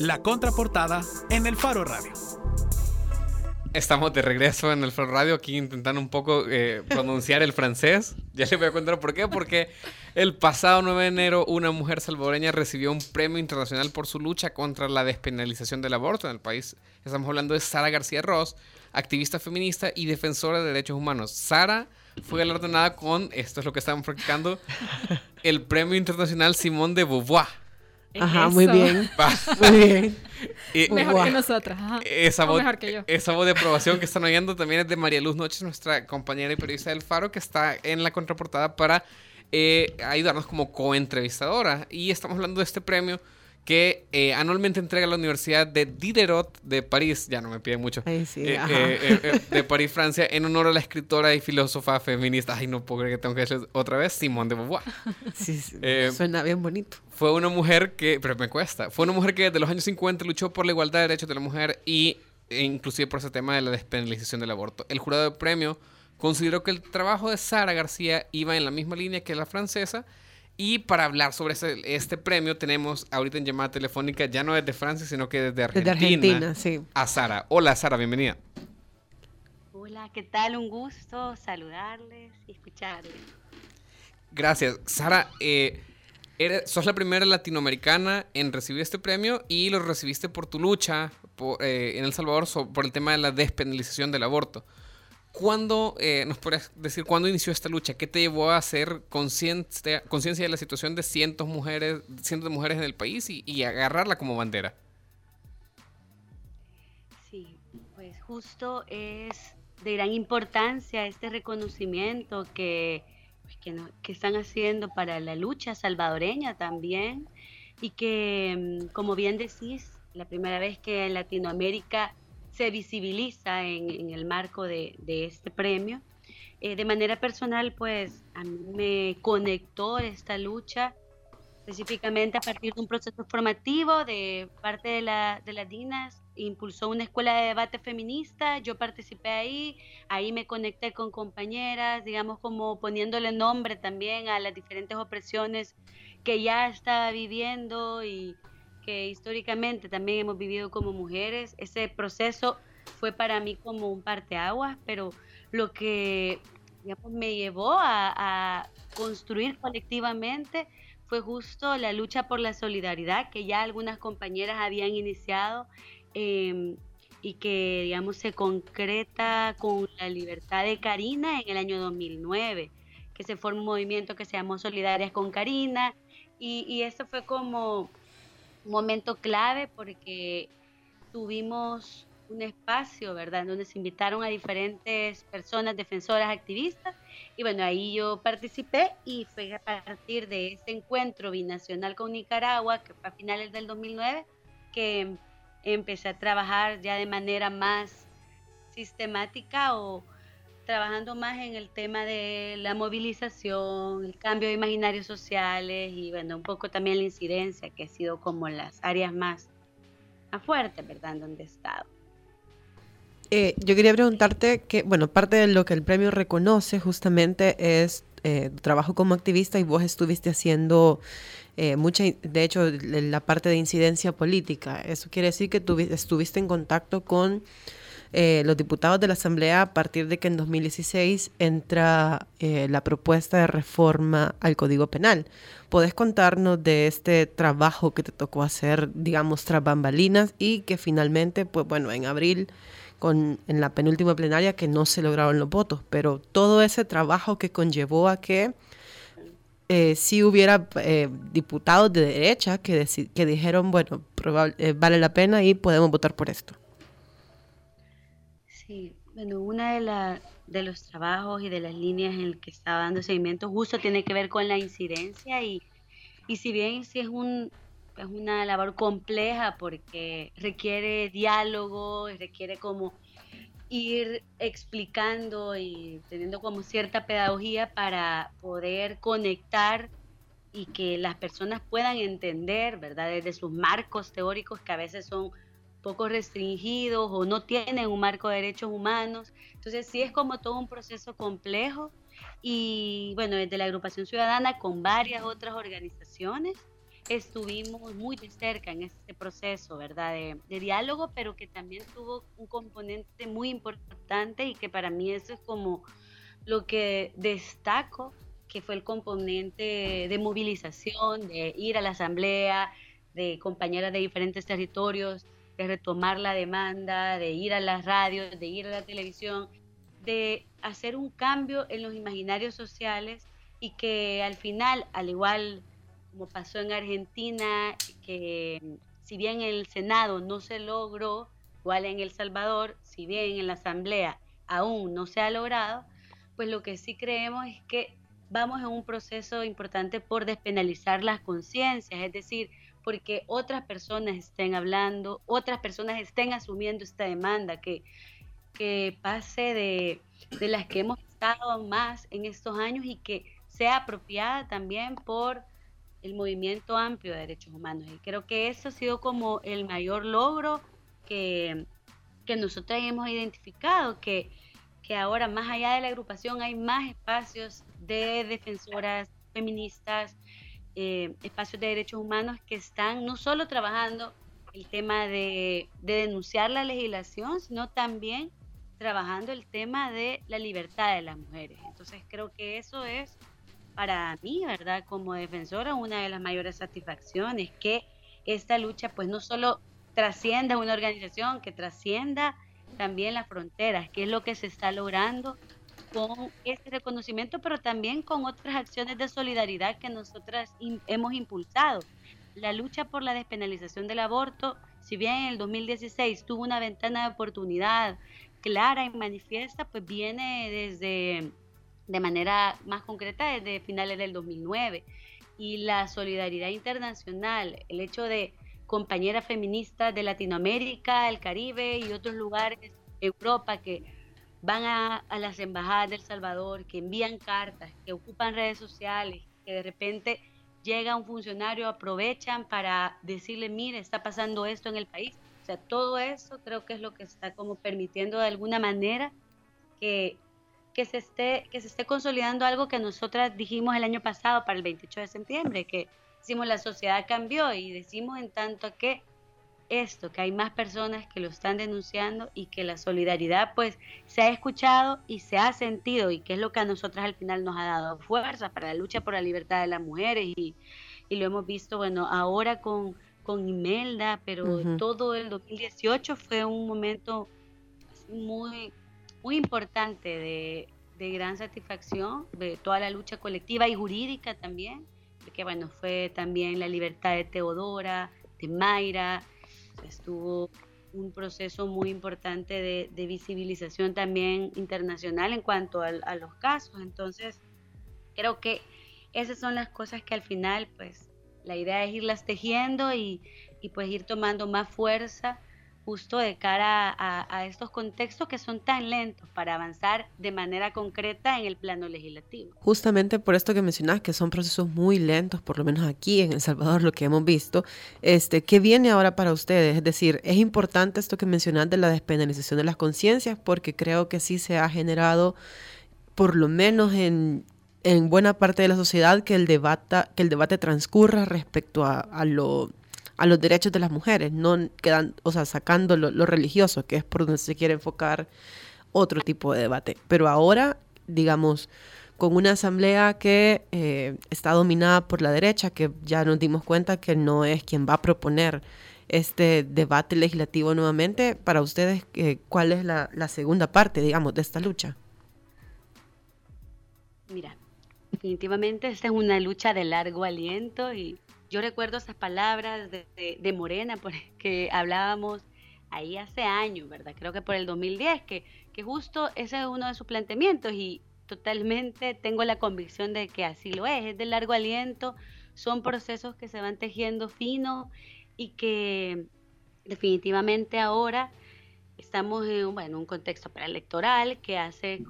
La contraportada en el Faro Radio. Estamos de regreso en el Faro Radio, aquí intentando un poco eh, pronunciar el francés. Ya les voy a contar por qué. Porque el pasado 9 de enero una mujer salvadoreña recibió un premio internacional por su lucha contra la despenalización del aborto en el país. Estamos hablando de Sara García Ross, activista feminista y defensora de derechos humanos. Sara fue galardonada con, esto es lo que estamos practicando, el premio internacional Simón de Beauvoir. Ajá, muy bien. muy bien. mejor que nosotras. Esa voz, mejor que yo. Esa voz de aprobación que están oyendo también es de María Luz Noches, nuestra compañera y periodista del Faro, que está en la contraportada para eh, ayudarnos como co-entrevistadora. Y estamos hablando de este premio que eh, anualmente entrega la Universidad de Diderot de París, ya no me piden mucho, Ay, sí, eh, eh, de París, Francia, en honor a la escritora y filósofa feminista, ay, no puedo creer que tengo que decir otra vez, Simone de Beauvoir. Sí, sí suena bien bonito. Fue una mujer que, pero me cuesta, fue una mujer que desde los años 50 luchó por la igualdad de derechos de la mujer y e inclusive por ese tema de la despenalización del aborto. El jurado de premio consideró que el trabajo de Sara García iba en la misma línea que la francesa, y para hablar sobre este, premio tenemos ahorita en llamada telefónica, ya no desde Francia, sino que desde Argentina, desde Argentina sí. a Sara. Hola Sara, bienvenida. Hola, ¿qué tal? Un gusto saludarles y escucharles. Gracias. Sara, eh, sos la primera latinoamericana en recibir este premio y lo recibiste por tu lucha eh, en El Salvador por el tema de la despenalización del aborto. ¿Cuándo, eh, nos podrías decir, cuándo inició esta lucha? ¿Qué te llevó a hacer conciencia de la situación de cientos, mujeres, cientos de mujeres en el país y, agarrarla como bandera? Sí, pues justo es de gran importancia este reconocimiento que, pues, que, están haciendo para la lucha salvadoreña también y que, mm, como bien decís, la primera vez que en Latinoamérica se visibiliza en, el marco de, este premio. Eh, de manera personal, pues a mí me conectó esta lucha específicamente a partir de un proceso formativo de parte de, la, de las DINAS, impulsó una escuela de debate feminista, yo participé ahí, ahí me conecté con compañeras, digamos como poniéndole nombre también a las diferentes opresiones que ya estaba viviendo y, que históricamente también hemos vivido como mujeres. Ese proceso fue para mí como un parteaguas, pero lo que me llevó a, construir colectivamente fue justo la lucha por la solidaridad que ya algunas compañeras habían iniciado em, y que, digamos, se concreta con la libertad de Karina en el año 2009, que se formó un movimiento que se llamó Solidarias con Karina y, y eso fue como un momento clave porque tuvimos un espacio, ¿verdad?, donde se invitaron a diferentes personas, defensoras, activistas, y bueno, ahí yo participé y fue a partir de ese encuentro binacional con Nicaragua, que fue a finales del 2009, que empecé a trabajar ya de manera más sistemática o trabajando más en el tema de la movilización, el cambio de imaginarios sociales y bueno, un poco también la incidencia, que ha sido como las áreas más, fuertes, ¿verdad?, donde he estado. Eh, yo quería preguntarte que, bueno, parte de lo que el premio reconoce justamente es eh, trabajo como activista y vos estuviste haciendo eh, mucha, de hecho, la parte de incidencia política. Eso quiere decir que tú estuviste en contacto con eh, los diputados de la Asamblea a partir de que en 2016 entra eh, la propuesta de reforma al Código Penal. ¿Podés contarnos de este trabajo que te tocó hacer, digamos, tras bambalinas y que finalmente, pues bueno, en abril, con, en la penúltima plenaria, que no se lograron los votos, pero todo ese trabajo que conllevó a que eh, si hubiera diputados de derecha que, que dijeron, bueno, vale la pena y podemos votar por esto. Sí, bueno, una de, la, de los trabajos y de las líneas en las que estaba dando seguimiento justo tiene que ver con la incidencia y, y si bien sí es, un, es una labor compleja porque requiere diálogo, requiere como ir explicando y teniendo como cierta pedagogía para poder conectar y que las personas puedan entender, ¿verdad? Desde sus marcos teóricos que a veces son poco restringidos o no tienen un marco de derechos humanos. Entonces sí es como todo un proceso complejo y bueno, desde la agrupación ciudadana con varias otras organizaciones estuvimos muy de cerca en este proceso, ¿verdad? De, diálogo, pero que también tuvo un componente muy importante y que para mí eso es como lo que destaco, que fue el componente de movilización, de ir a la asamblea, de compañeras de diferentes territorios, de retomar la demanda, de ir a las radios, de ir a la televisión, de hacer un cambio en los imaginarios sociales y que al final, al igual como pasó en Argentina, que si bien en el Senado no se logró, igual en El Salvador, si bien en la Asamblea aún no se ha logrado, pues lo que sí creemos es que vamos en un proceso importante por despenalizar las conciencias, es decir, porque otras personas estén hablando, otras personas estén asumiendo esta demanda, que, que pase de, de las que hemos estado más en estos años y que sea apropiada también por el movimiento amplio de derechos humanos. Y creo que eso ha sido como el mayor logro que, que nosotros hemos identificado, que, que ahora más allá de la agrupación hay más espacios de defensoras feministas, eh, espacios de derechos humanos que están no solo trabajando el tema de, de denunciar la legislación, sino también trabajando el tema de la libertad de las mujeres. Entonces creo que eso es para mí, ¿verdad? Como defensora, una de las mayores satisfacciones que esta lucha pues no solo trascienda una organización, que trascienda también las fronteras, que es lo que se está logrando con este reconocimiento, pero también con otras acciones de solidaridad que nosotras hemos impulsado. La lucha por la despenalización del aborto, si bien en el 2016 tuvo una ventana de oportunidad clara y manifiesta, pues viene desde de manera más concreta desde finales del 2009. Y la solidaridad internacional, el hecho de compañeras feministas de Latinoamérica, el Caribe y otros lugares, Europa, que van a, las embajadas del Salvador, que envían cartas, que ocupan redes sociales, que de repente llega un funcionario, aprovechan para decirle, mire, está pasando esto en el país. O sea, todo eso creo que es lo que está como permitiendo de alguna manera que que se esté, que se esté consolidando algo que nosotras dijimos el año pasado para el 28 de septiembre, que decimos la sociedad cambió y decimos en tanto que esto, que hay más personas que lo están denunciando y que la solidaridad pues se ha escuchado y se ha sentido y que es lo que a nosotras al final nos ha dado fuerza para la lucha por la libertad de las mujeres y, y lo hemos visto, bueno, ahora con, con Imelda, pero todo el 2018 fue un momento muy muy importante de, de gran satisfacción de toda la lucha colectiva y jurídica también, porque bueno, fue también la libertad de Teodora, de Mayra, estuvo un proceso muy importante de, de visibilización también internacional en cuanto a, a, los casos. Entonces, creo que esas son las cosas que al final, pues, la idea es irlas tejiendo y, y pues ir tomando más fuerza justo de cara a, estos contextos que son tan lentos para avanzar de manera concreta en el plano legislativo. Justamente por esto que mencionas, que son procesos muy lentos, por lo menos aquí en El Salvador, lo que hemos visto, este, ¿qué viene ahora para ustedes? Es decir, es importante esto que mencionas de la despenalización de las conciencias, porque creo que sí se ha generado, por lo menos en, en buena parte de la sociedad, que el debate, que el debate transcurra respecto a, a lo a los derechos de las mujeres, no quedan, o sea, sacando lo, religioso, que es por donde se quiere enfocar otro tipo de debate. Pero ahora, digamos, con una asamblea que eh, está dominada por la derecha, que ya nos dimos cuenta que no es quien va a proponer este debate legislativo nuevamente, para ustedes, eh, ¿cuál es la, la segunda parte, digamos, de esta lucha? Mira, definitivamente esta es una lucha de largo aliento y yo recuerdo esas palabras de, Morena que hablábamos ahí hace años, ¿verdad? Creo que por el 2010, que, que justo ese es uno de sus planteamientos y totalmente tengo la convicción de que así lo es, es de largo aliento, son procesos que se van tejiendo fino y que definitivamente ahora estamos en un contexto preelectoral que hace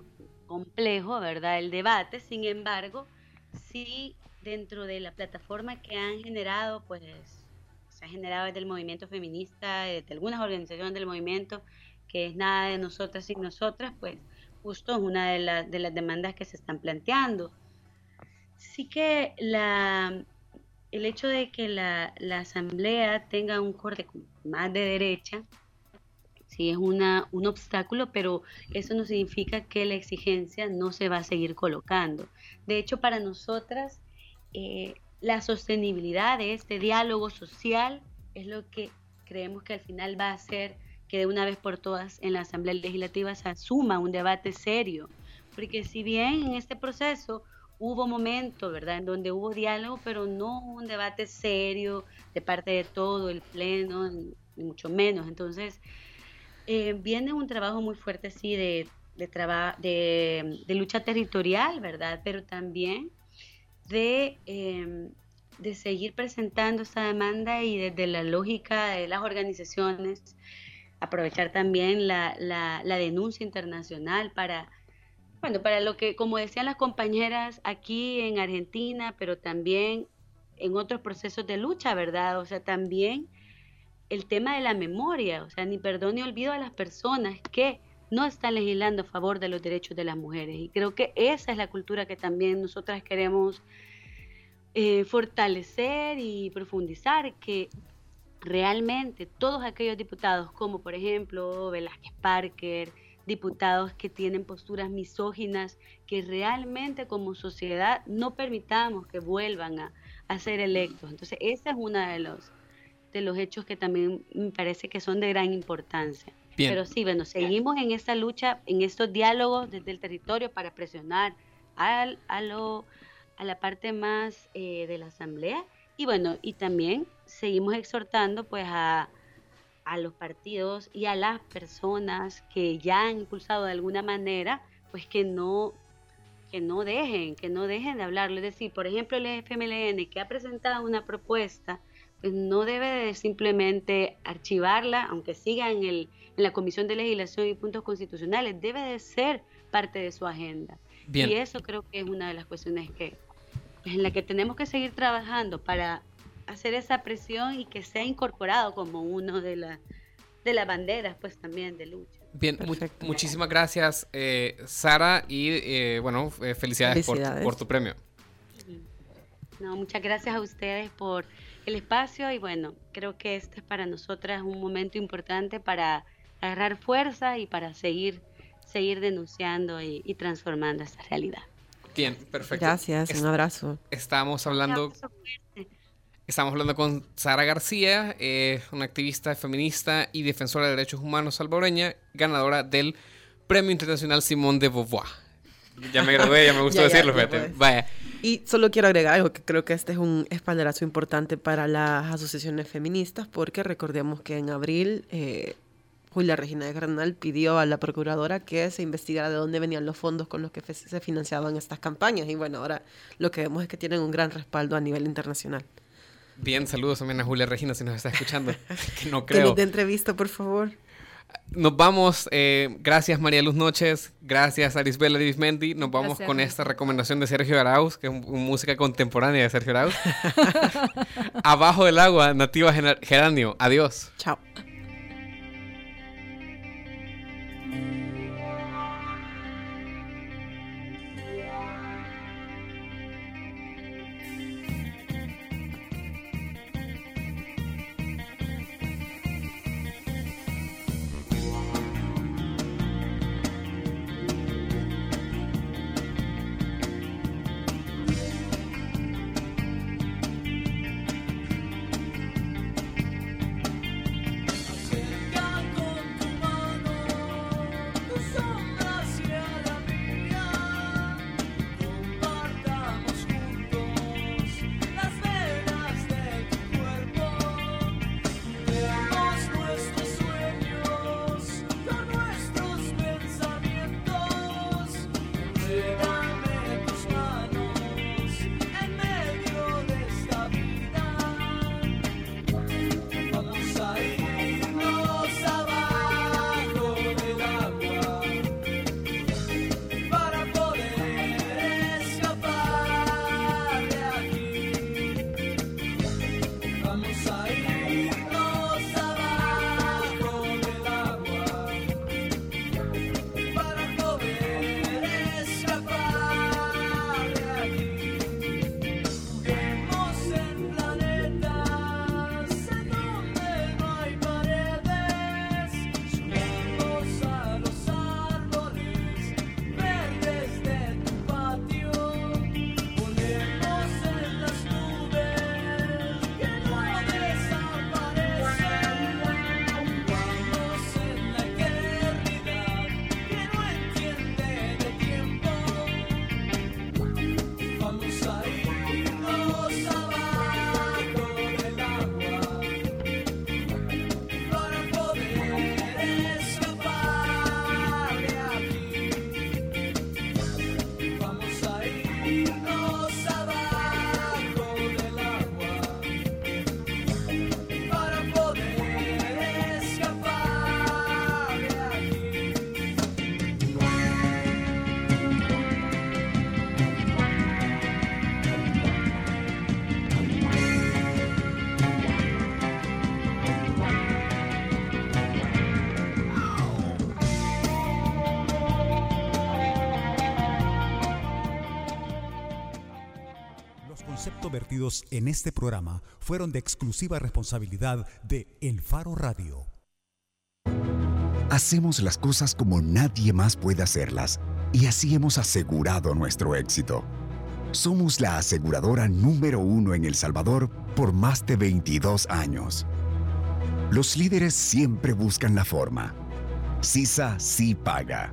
complejo, ¿verdad?, el debate, sin embargo, sí dentro de la plataforma que han generado, pues se ha generado desde el movimiento feminista, de algunas organizaciones del movimiento, que es nada de nosotras sin nosotras, pues justo es una de, de las demandas que se están planteando. Sí que la, el hecho de que la, asamblea tenga un corte más de derecha, sí es una, un obstáculo, pero eso no significa que la exigencia no se va a seguir colocando. De hecho, para nosotras, eh, la sostenibilidad de este diálogo social es lo que creemos que al final va a hacer que de una vez por todas en la Asamblea Legislativa se asuma un debate serio. Porque si bien en este proceso hubo momentos, ¿verdad?, en donde hubo diálogo, pero no un debate serio de parte de todo el Pleno, ni mucho menos. Entonces, eh, viene un trabajo muy fuerte, sí, de, de, de, lucha territorial, ¿verdad?, pero también de, em, seguir presentando esta demanda y desde la lógica de las organizaciones, aprovechar también la, la, la denuncia internacional para bueno, para lo que, como decían las compañeras aquí en Argentina, pero también en otros procesos de lucha, ¿verdad? O sea, también el tema de la memoria, o sea, ni perdón ni olvido a las personas que no están legislando a favor de los derechos de las mujeres. Y creo que esa es la cultura que también nosotras queremos eh, fortalecer y profundizar, que realmente todos aquellos diputados, como por ejemplo Velázquez Parker, diputados que tienen posturas misóginas, que realmente como sociedad no permitamos que vuelvan a, ser electos. Entonces, ese es uno de los, de los hechos que también me parece que son de gran importancia. Pero sí, bueno, seguimos en esta lucha, en estos diálogos desde el territorio para presionar al, a, lo, a la parte más eh, de la asamblea y bueno, y también seguimos exhortando pues a, a los partidos y a las personas que ya han impulsado de alguna manera, pues que no que no dejen, que no dejen de hablarlo. Es decir, por ejemplo, el FMLN que ha presentado una propuesta, pues no debe de simplemente archivarla, aunque siga en, el, en la Comisión de Legislación y Puntos Constitucionales, debe de ser parte de su agenda. Y eso creo que es una de las cuestiones que en la que tenemos que seguir trabajando para hacer esa presión y que sea incorporado como uno de, la, de las banderas, pues también de lucha. Bien, muchísimas gracias, eh, Sara, y eh, bueno, eh, felicidades, Por, tu premio. No, muchas gracias a ustedes por el espacio y bueno, creo que este es para nosotras un momento importante para agarrar fuerza y para seguir, seguir denunciando y, transformando esta realidad. Bien, perfecto. Gracias, un abrazo. Estamos hablando... Estamos hablando con Sara García, eh, una activista feminista y defensora de derechos humanos salvadoreña, ganadora del Premio Internacional Simón de Beauvoir. Ya me gradué, ya me gustó decirlo, fíjate. Vaya. Y solo quiero agregar algo, que creo que este es un espaldarazo importante para las asociaciones feministas, porque recordemos que en abril eh, Julia Regina de Granal pidió a la procuradora que se investigara de dónde venían los fondos con los que se financiaban estas campañas. Y bueno, ahora lo que vemos es que tienen un gran respaldo a nivel internacional. Bien, saludos también a Julia Regina si nos está escuchando. que no creo. de entrevista, por favor. Nos vamos. Eh, gracias María Luz Noches. Gracias Arisbela Dismendi. Nos vamos con esta recomendación de Sergio Arauz, que es música contemporánea de Sergio Arauz. Abajo del agua, nativa geranio. Adiós. Chao. En este programa fueron de exclusiva responsabilidad de El Faro Radio. Hacemos las cosas como nadie más puede hacerlas y así hemos asegurado nuestro éxito. Somos la aseguradora número uno en El Salvador por más de 22 años. Los líderes siempre buscan la forma. CISA sí paga.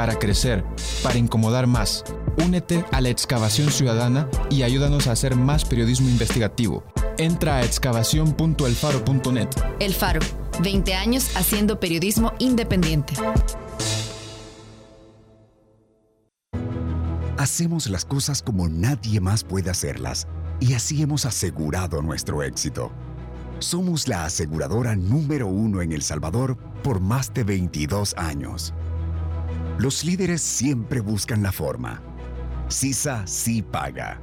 para crecer, para incomodar más. Únete a la excavación ciudadana y ayúdanos a hacer más periodismo investigativo. Entra a excavación.elfaro.net. El Faro, 20 años haciendo periodismo independiente. Hacemos las cosas como nadie más puede hacerlas y así hemos asegurado nuestro éxito. Somos la aseguradora número uno en El Salvador por más de 22 años. Los líderes siempre buscan la forma. CISA sí paga.